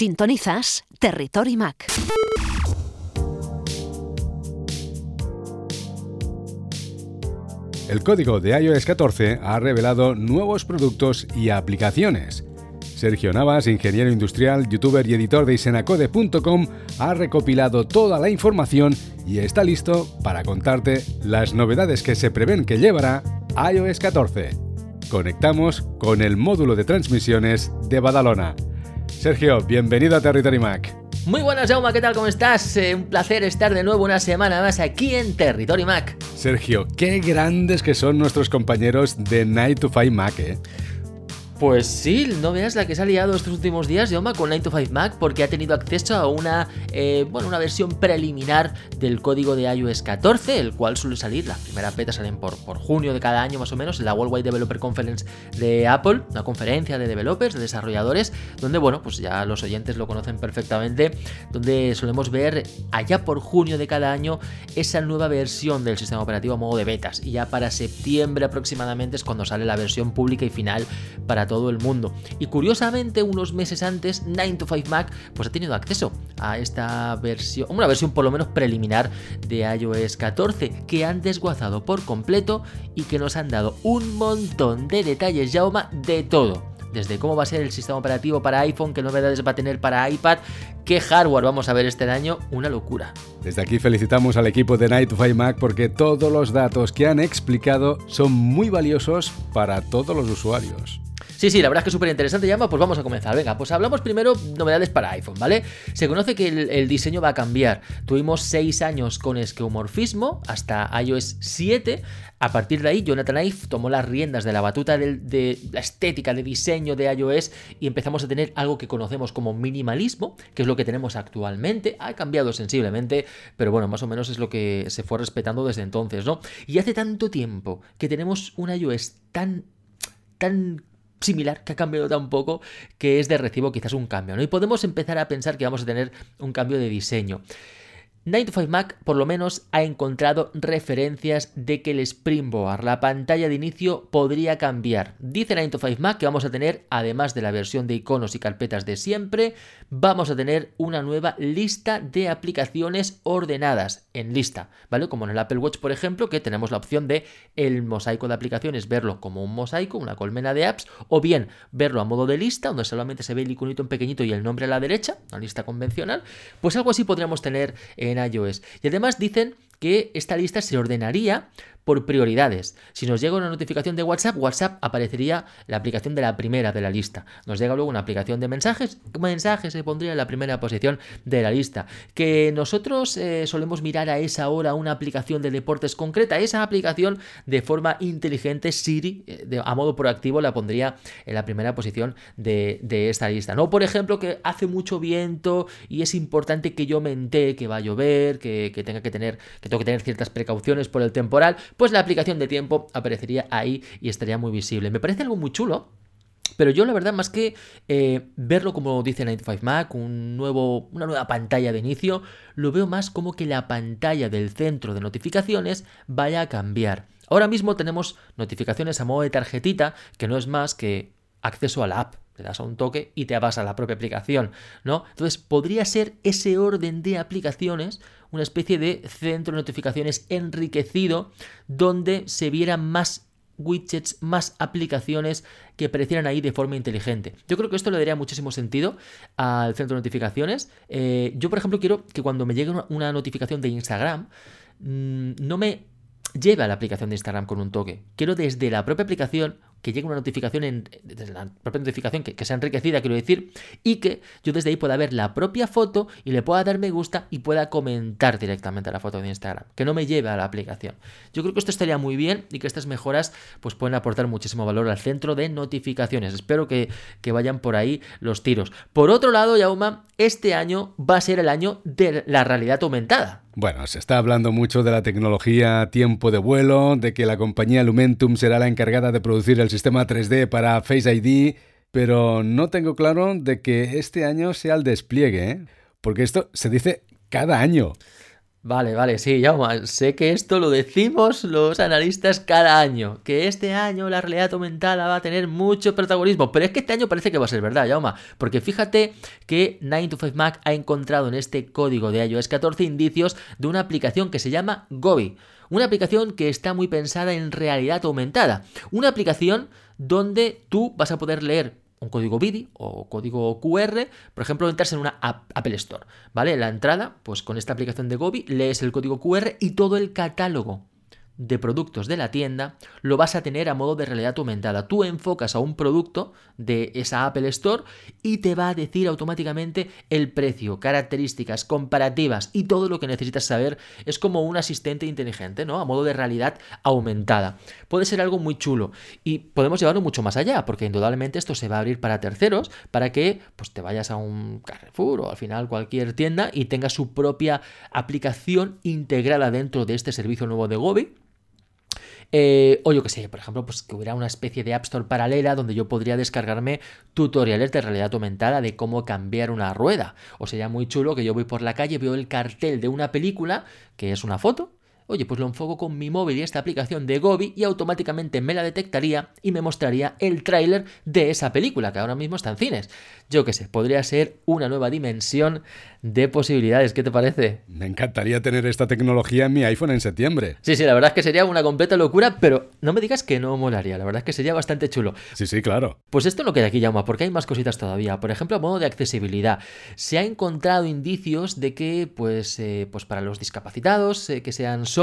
Sintonizas Territory Mac. El código de iOS 14 ha revelado nuevos productos y aplicaciones. Sergio Navas, ingeniero industrial, youtuber y editor de isenacode.com, ha recopilado toda la información y está listo para contarte las novedades que se prevén que llevará iOS 14. Conectamos con el módulo de transmisiones de Badalona. Sergio, bienvenido a Territory Mac. Muy buenas, Jauma, ¿qué tal? ¿Cómo estás? Eh, un placer estar de nuevo una semana más aquí en Territory Mac. Sergio, qué grandes que son nuestros compañeros de Night to 5 Mac, ¿eh? Pues sí, no veas la que se ha liado estos últimos días, Yoma, con 9 to 5 Mac, porque ha tenido acceso a una, eh, bueno, una versión preliminar del código de iOS 14, el cual suele salir, las primeras betas salen por, por junio de cada año más o menos, en la Worldwide Developer Conference de Apple, una conferencia de developers, de desarrolladores, donde, bueno, pues ya los oyentes lo conocen perfectamente, donde solemos ver allá por junio de cada año esa nueva versión del sistema operativo a modo de betas, y ya para septiembre aproximadamente es cuando sale la versión pública y final para todo el mundo. Y curiosamente, unos meses antes, 9 to 5 Mac pues ha tenido acceso a esta versión, una versión por lo menos preliminar de iOS 14, que han desguazado por completo y que nos han dado un montón de detalles, Jauma, de todo desde cómo va a ser el sistema operativo para iPhone, qué novedades va a tener para iPad, qué hardware vamos a ver este año, una locura. Desde aquí felicitamos al equipo de Night to Mac porque todos los datos que han explicado son muy valiosos para todos los usuarios. Sí, sí, la verdad es que es súper interesante, Llama, pues vamos a comenzar. Venga, pues hablamos primero novedades para iPhone, ¿vale? Se conoce que el, diseño va a cambiar. Tuvimos 6 años con esqueomorfismo hasta iOS 7. A partir de ahí, Jonathan Ive tomó las riendas de la batuta de, la estética de diseño de iOS y empezamos a tener algo que conocemos como minimalismo, que es lo que tenemos actualmente. Ha cambiado sensiblemente, pero bueno, más o menos es lo que se fue respetando desde entonces, ¿no? Y hace tanto tiempo que tenemos un iOS tan tan similar, que ha cambiado tan poco, que es de recibo quizás un cambio, ¿no? Y podemos empezar a pensar que vamos a tener un cambio de diseño. 9 to 5 Mac por lo menos ha encontrado referencias de que el Springboard, la pantalla de inicio, podría cambiar. Dice 9 to 5 Mac que vamos a tener, además de la versión de iconos y carpetas de siempre, vamos a tener una nueva lista de aplicaciones ordenadas en lista, ¿vale? Como en el Apple Watch, por ejemplo, que tenemos la opción de el mosaico de aplicaciones, verlo como un mosaico, una colmena de apps, o bien verlo a modo de lista, donde solamente se ve el iconito en pequeñito y el nombre a la derecha, una lista convencional, pues algo así podríamos tener en iOS. Y además dicen que esta lista se ordenaría por prioridades. Si nos llega una notificación de WhatsApp, WhatsApp aparecería la aplicación de la primera de la lista. Nos llega luego una aplicación de mensajes, mensajes se pondría en la primera posición de la lista. Que nosotros eh, solemos mirar a esa hora una aplicación de deportes concreta, esa aplicación de forma inteligente Siri, eh, a modo proactivo, la pondría en la primera posición de, esta lista. No, por ejemplo, que hace mucho viento y es importante que yo me entere que va a llover, que, que tenga que tener, que tengo que tener ciertas precauciones por el temporal, pues la aplicación de tiempo aparecería ahí y estaría muy visible. Me parece algo muy chulo. Pero yo la verdad, más que eh, verlo como dice 95 Mac, un nuevo, una nueva pantalla de inicio, lo veo más como que la pantalla del centro de notificaciones vaya a cambiar. Ahora mismo tenemos notificaciones a modo de tarjetita, que no es más que acceso a la app. Le das a un toque y te vas a la propia aplicación, ¿no? Entonces podría ser ese orden de aplicaciones una especie de centro de notificaciones enriquecido donde se vieran más widgets, más aplicaciones que aparecieran ahí de forma inteligente. Yo creo que esto le daría muchísimo sentido al centro de notificaciones. Eh, yo, por ejemplo, quiero que cuando me llegue una notificación de Instagram, mm, no me lleve a la aplicación de Instagram con un toque. Quiero desde la propia aplicación que llegue una notificación en, la propia notificación que, sea enriquecida, quiero decir, y que yo desde ahí pueda ver la propia foto y le pueda dar me gusta y pueda comentar directamente la foto de Instagram, que no me lleve a la aplicación. Yo creo que esto estaría muy bien y que estas mejoras pues pueden aportar muchísimo valor al centro de notificaciones. Espero que, que vayan por ahí los tiros. Por otro lado, Yauma, este año va a ser el año de la realidad aumentada. Bueno, se está hablando mucho de la tecnología tiempo de vuelo, de que la compañía Lumentum será la encargada de producir el sistema 3D para Face ID, pero no tengo claro de que este año sea el despliegue, ¿eh? porque esto se dice cada año. Vale, vale, sí, ya sé que esto lo decimos los analistas cada año, que este año la realidad aumentada va a tener mucho protagonismo, pero es que este año parece que va a ser verdad, Yauma, porque fíjate que 9to5Mac ha encontrado en este código de iOS 14 indicios de una aplicación que se llama Gobi, una aplicación que está muy pensada en realidad aumentada, una aplicación donde tú vas a poder leer un código BIDI o código QR, por ejemplo, entras en una Apple Store, ¿vale? La entrada, pues con esta aplicación de Gobi lees el código QR y todo el catálogo de productos de la tienda lo vas a tener a modo de realidad aumentada. Tú enfocas a un producto de esa Apple Store y te va a decir automáticamente el precio, características, comparativas y todo lo que necesitas saber. Es como un asistente inteligente, ¿no? A modo de realidad aumentada. Puede ser algo muy chulo y podemos llevarlo mucho más allá, porque indudablemente esto se va a abrir para terceros, para que pues, te vayas a un Carrefour o al final cualquier tienda y tenga su propia aplicación integrada dentro de este servicio nuevo de Gobi eh, o yo que sé, por ejemplo, pues que hubiera una especie de App Store paralela donde yo podría descargarme tutoriales de realidad aumentada de cómo cambiar una rueda. O sería muy chulo que yo voy por la calle, veo el cartel de una película, que es una foto, Oye, pues lo enfoco con mi móvil y esta aplicación de Gobi y automáticamente me la detectaría y me mostraría el tráiler de esa película que ahora mismo está en cines. Yo qué sé, podría ser una nueva dimensión de posibilidades. ¿Qué te parece? Me encantaría tener esta tecnología en mi iPhone en septiembre. Sí, sí, la verdad es que sería una completa locura, pero no me digas que no molaría. La verdad es que sería bastante chulo. Sí, sí, claro. Pues esto no queda aquí, Llama, porque hay más cositas todavía. Por ejemplo, a modo de accesibilidad. Se ha encontrado indicios de que, pues, eh, pues para los discapacitados eh, que sean sordos,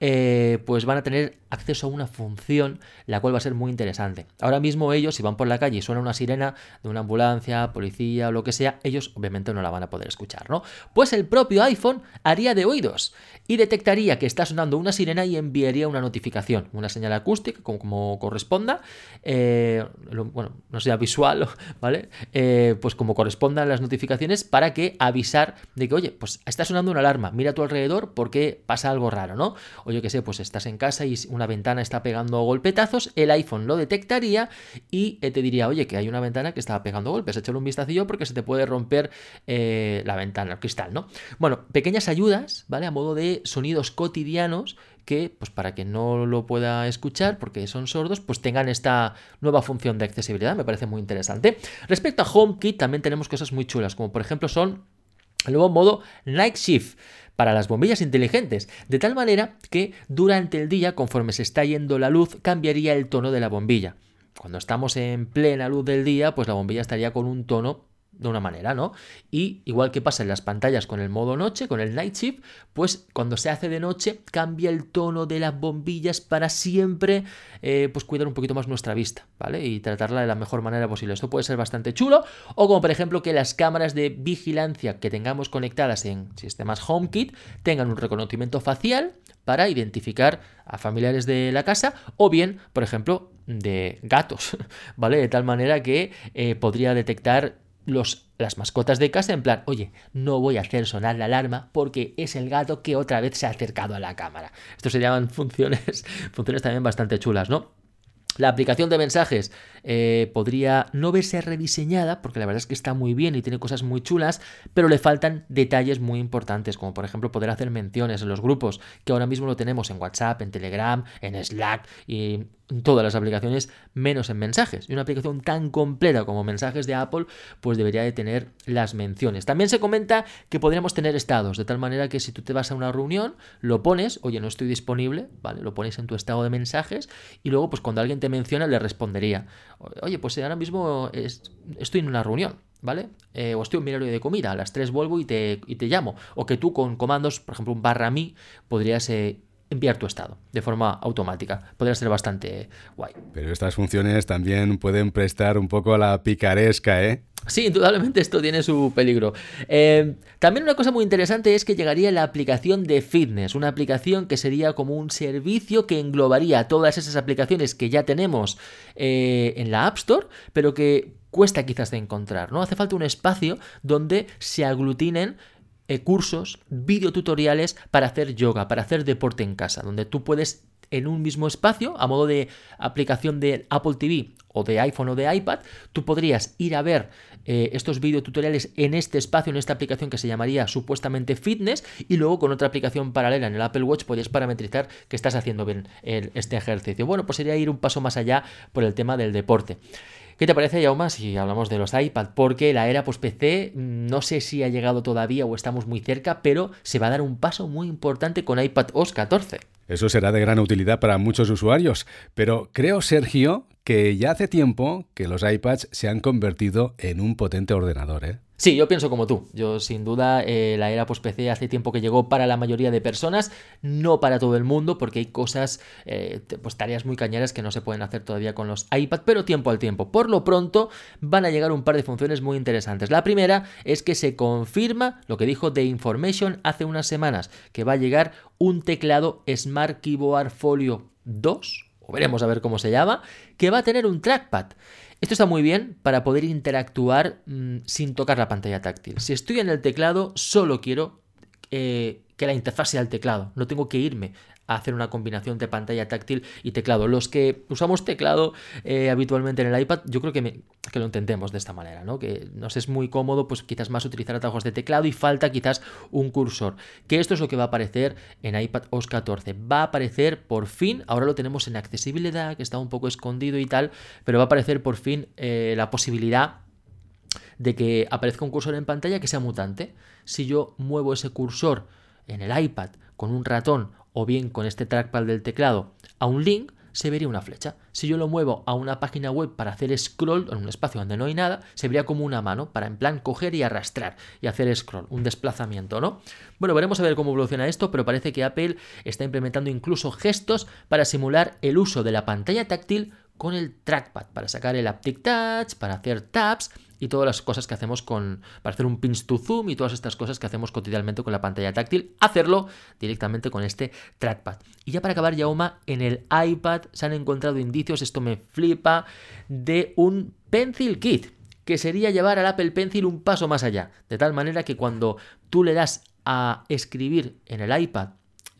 eh, pues van a tener acceso a una función, la cual va a ser muy interesante. Ahora mismo ellos, si van por la calle y suena una sirena de una ambulancia, policía o lo que sea, ellos obviamente no la van a poder escuchar, ¿no? Pues el propio iPhone haría de oídos y detectaría que está sonando una sirena y enviaría una notificación, una señal acústica, como, corresponda, eh, bueno, no sea visual, ¿vale? Eh, pues como correspondan las notificaciones para que avisar de que, oye, pues está sonando una alarma, mira a tu alrededor porque pasa algo raro, ¿no? O yo que sé, pues estás en casa y una ventana está pegando golpetazos, el iPhone lo detectaría y eh, te diría, oye, que hay una ventana que está pegando golpes, échale un vistacillo porque se te puede romper la ventana, el cristal, ¿no? Bueno, pequeñas ayudas, ¿vale? A modo de sonidos cotidianos que, pues para que no lo pueda escuchar porque son sordos, pues tengan esta nueva función de accesibilidad. Me parece muy interesante. Respecto a HomeKit, también tenemos cosas muy chulas, como por ejemplo son el nuevo modo Night Shift para las bombillas inteligentes, de tal manera que durante el día, conforme se está yendo la luz, cambiaría el tono de la bombilla. Cuando estamos en plena luz del día, pues la bombilla estaría con un tono de una manera, ¿no? Y igual que pasa en las pantallas con el modo noche, con el night shift, pues cuando se hace de noche cambia el tono de las bombillas para siempre, eh, pues cuidar un poquito más nuestra vista, ¿vale? Y tratarla de la mejor manera posible. Esto puede ser bastante chulo, o como por ejemplo que las cámaras de vigilancia que tengamos conectadas en sistemas HomeKit tengan un reconocimiento facial para identificar a familiares de la casa, o bien, por ejemplo, de gatos, ¿vale? De tal manera que eh, podría detectar las mascotas de casa en plan, oye, no voy a hacer sonar la alarma porque es el gato que otra vez se ha acercado a la cámara. Esto se llaman funciones, funciones también bastante chulas, ¿no? La aplicación de mensajes eh, podría no verse rediseñada, porque la verdad es que está muy bien y tiene cosas muy chulas, pero le faltan detalles muy importantes, como por ejemplo poder hacer menciones en los grupos, que ahora mismo lo tenemos en WhatsApp, en Telegram, en Slack y todas las aplicaciones menos en mensajes. Y una aplicación tan completa como mensajes de Apple, pues debería de tener las menciones. También se comenta que podríamos tener estados, de tal manera que si tú te vas a una reunión, lo pones, oye, no estoy disponible, ¿vale? Lo pones en tu estado de mensajes y luego, pues cuando alguien te menciona, le respondería, oye, pues ahora mismo estoy en una reunión. ¿vale? Eh, o estoy en mi horario de comida, a las 3 vuelvo y te, y te, llamo. O que tú con comandos, por ejemplo, un barra mí, podrías eh, enviar tu estado de forma automática. Podría ser bastante guay. Pero estas funciones también pueden prestar un poco a la picaresca, ¿eh? Sí, indudablemente esto tiene su peligro. Eh, también una cosa muy interesante es que llegaría la aplicación de fitness, una aplicación que sería como un servicio que englobaría todas esas aplicaciones que ya tenemos eh, en la App Store, pero que cuesta quizás de encontrar, ¿no? Hace falta un espacio donde se aglutinen cursos, videotutoriales para hacer yoga, para hacer deporte en casa, donde tú puedes en un mismo espacio, a modo de aplicación de Apple TV o de iPhone o de iPad, tú podrías ir a ver eh, estos videotutoriales en este espacio, en esta aplicación que se llamaría supuestamente Fitness, y luego con otra aplicación paralela en el Apple Watch podrías parametrizar que estás haciendo bien este ejercicio. Bueno, pues sería ir un paso más allá por el tema del deporte. ¿Qué te parece, Yauma, si hablamos de los iPad? Porque la era post-PC no sé si ha llegado todavía o estamos muy cerca, pero se va a dar un paso muy importante con iPad OS 14. Eso será de gran utilidad para muchos usuarios, pero creo, Sergio, que ya hace tiempo que los iPads se han convertido en un potente ordenador, ¿eh? Sí, yo pienso como tú. Yo sin duda eh, la era post-PC hace tiempo que llegó para la mayoría de personas, no para todo el mundo, porque hay cosas, eh, pues tareas muy cañeras que no se pueden hacer todavía con los iPad, pero tiempo al tiempo. Por lo pronto van a llegar un par de funciones muy interesantes. La primera es que se confirma lo que dijo The Information hace unas semanas, que va a llegar un teclado Smart Keyboard Folio 2 o veremos a ver cómo se llama, que va a tener un trackpad. Esto está muy bien para poder interactuar mm, sin tocar la pantalla táctil. Si estoy en el teclado, solo quiero eh, que la interfaz sea teclado. No tengo que irme hacer una combinación de pantalla táctil y teclado. Los que usamos teclado eh, habitualmente en el iPad, yo creo que, que, lo entendemos de esta manera, ¿no? Que nos es muy cómodo, pues quizás más utilizar atajos de teclado y falta quizás un cursor. Que esto es lo que va a aparecer en iPad OS 14. Va a aparecer por fin, ahora lo tenemos en accesibilidad, que está un poco escondido y tal, pero va a aparecer por fin eh, la posibilidad de que aparezca un cursor en pantalla que sea mutante. Si yo muevo ese cursor en el iPad con un ratón o bien con este trackpad del teclado a un link, se vería una flecha. Si yo lo muevo a una página web para hacer scroll en un espacio donde no hay nada, se vería como una mano para en plan coger y arrastrar y hacer scroll, un desplazamiento, ¿no? Bueno, veremos a ver cómo evoluciona esto, pero parece que Apple está implementando incluso gestos para simular el uso de la pantalla táctil con el trackpad, para sacar el Aptic Touch, para hacer taps y todas las cosas que hacemos con, para hacer un pinch to zoom y todas estas cosas que hacemos cotidianamente con la pantalla táctil, hacerlo directamente con este trackpad. Y ya para acabar, Yauma, en el iPad se han encontrado indicios, esto me flipa, de un Pencil Kit, que sería llevar al Apple Pencil un paso más allá, de tal manera que cuando tú le das a escribir en el iPad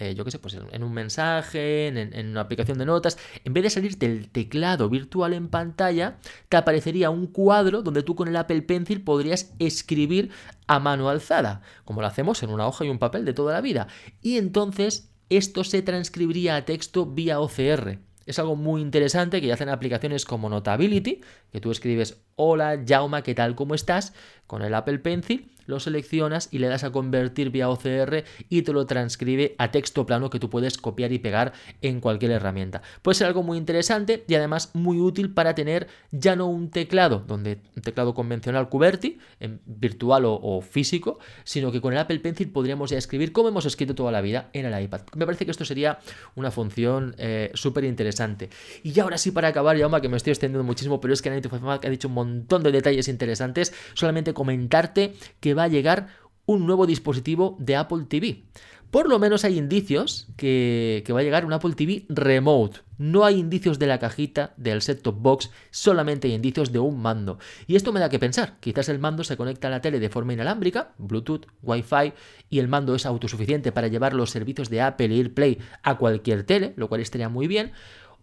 eh, yo qué sé, pues en, un mensaje, en, una aplicación de notas, en vez de salir del teclado virtual en pantalla, te aparecería un cuadro donde tú con el Apple Pencil podrías escribir a mano alzada, como lo hacemos en una hoja y un papel de toda la vida. Y entonces esto se transcribiría a texto vía OCR. Es algo muy interesante que ya hacen aplicaciones como Notability, que tú escribes Hola, Jauma, ¿qué tal? ¿Cómo estás? Con el Apple Pencil lo seleccionas y le das a convertir vía OCR y te lo transcribe a texto plano que tú puedes copiar y pegar en cualquier herramienta. Puede ser algo muy interesante y además muy útil para tener ya no un teclado, donde un teclado convencional QWERTY, en virtual o, físico, sino que con el Apple Pencil podríamos ya escribir como hemos escrito toda la vida en el iPad. Me parece que esto sería una función eh, súper interesante. Y ahora sí, para acabar, Yauma, que me estoy extendiendo muchísimo, pero es que Night ha dicho un montón de detalles interesantes, solamente comentarte que va a llegar un nuevo dispositivo de Apple TV. Por lo menos hay indicios que, va a llegar un Apple TV Remote. No hay indicios de la cajita del set-top box, solamente hay indicios de un mando. Y esto me da que pensar. Quizás el mando se conecta a la tele de forma inalámbrica, Bluetooth, Wi-Fi, y el mando es autosuficiente para llevar los servicios de Apple y AirPlay a cualquier tele, lo cual estaría muy bien.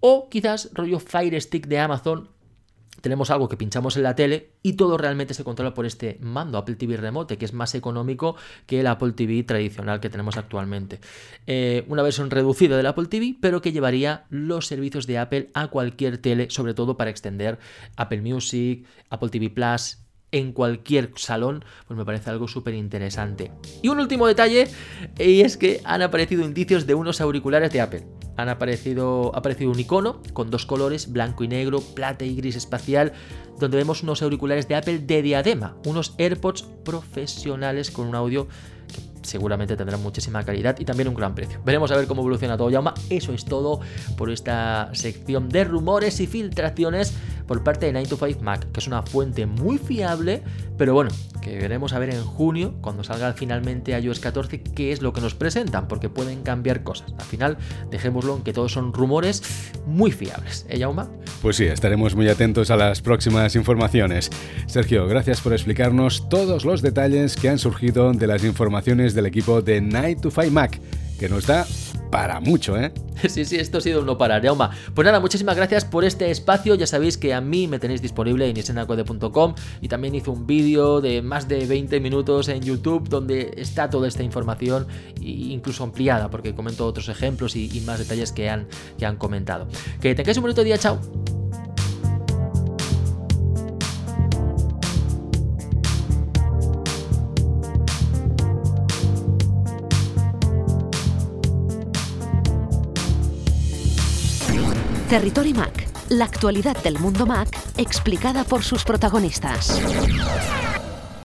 O quizás rollo Fire Stick de Amazon tenemos algo que pinchamos en la tele y todo realmente se controla por este mando Apple TV Remote, que es más económico que el Apple TV tradicional que tenemos actualmente. Eh, una versión reducida del Apple TV, pero que llevaría los servicios de Apple a cualquier tele, sobre todo para extender Apple Music, Apple TV Plus, en cualquier salón, pues me parece algo súper interesante. Y un último detalle, y es que han aparecido indicios de unos auriculares de Apple han aparecido, ha aparecido un icono con dos colores, blanco y negro, plata y gris espacial, donde vemos unos auriculares de Apple de diadema, unos AirPods profesionales con un audio que seguramente tendrán muchísima calidad y también un gran precio. Veremos a ver cómo evoluciona todo, Yauma. Eso es todo por esta sección de rumores y filtraciones por parte de 9 to 5 Mac, que es una fuente muy fiable, pero bueno, que veremos a ver en junio, cuando salga finalmente iOS 14, qué es lo que nos presentan, porque pueden cambiar cosas. Al final, dejémoslo en que todos son rumores muy fiables. ¿Eh, Jauma? Pues sí, estaremos muy atentos a las próximas informaciones. Sergio, gracias por explicarnos todos los detalles que han surgido de las informaciones del equipo de 9 to 5 Mac, que nos da para mucho, ¿eh? Sí, sí, esto ha sido un no parar, Yauma. Pues nada, muchísimas gracias por este espacio. Ya sabéis que a mí me tenéis disponible en isenacode.com y también hice un vídeo de más de 20 minutos en YouTube donde está toda esta información, incluso ampliada, porque comento otros ejemplos y, más detalles que han, que han comentado. Que tengáis un bonito día, chao. Territory Mac, la actualidad del mundo Mac explicada por sus protagonistas.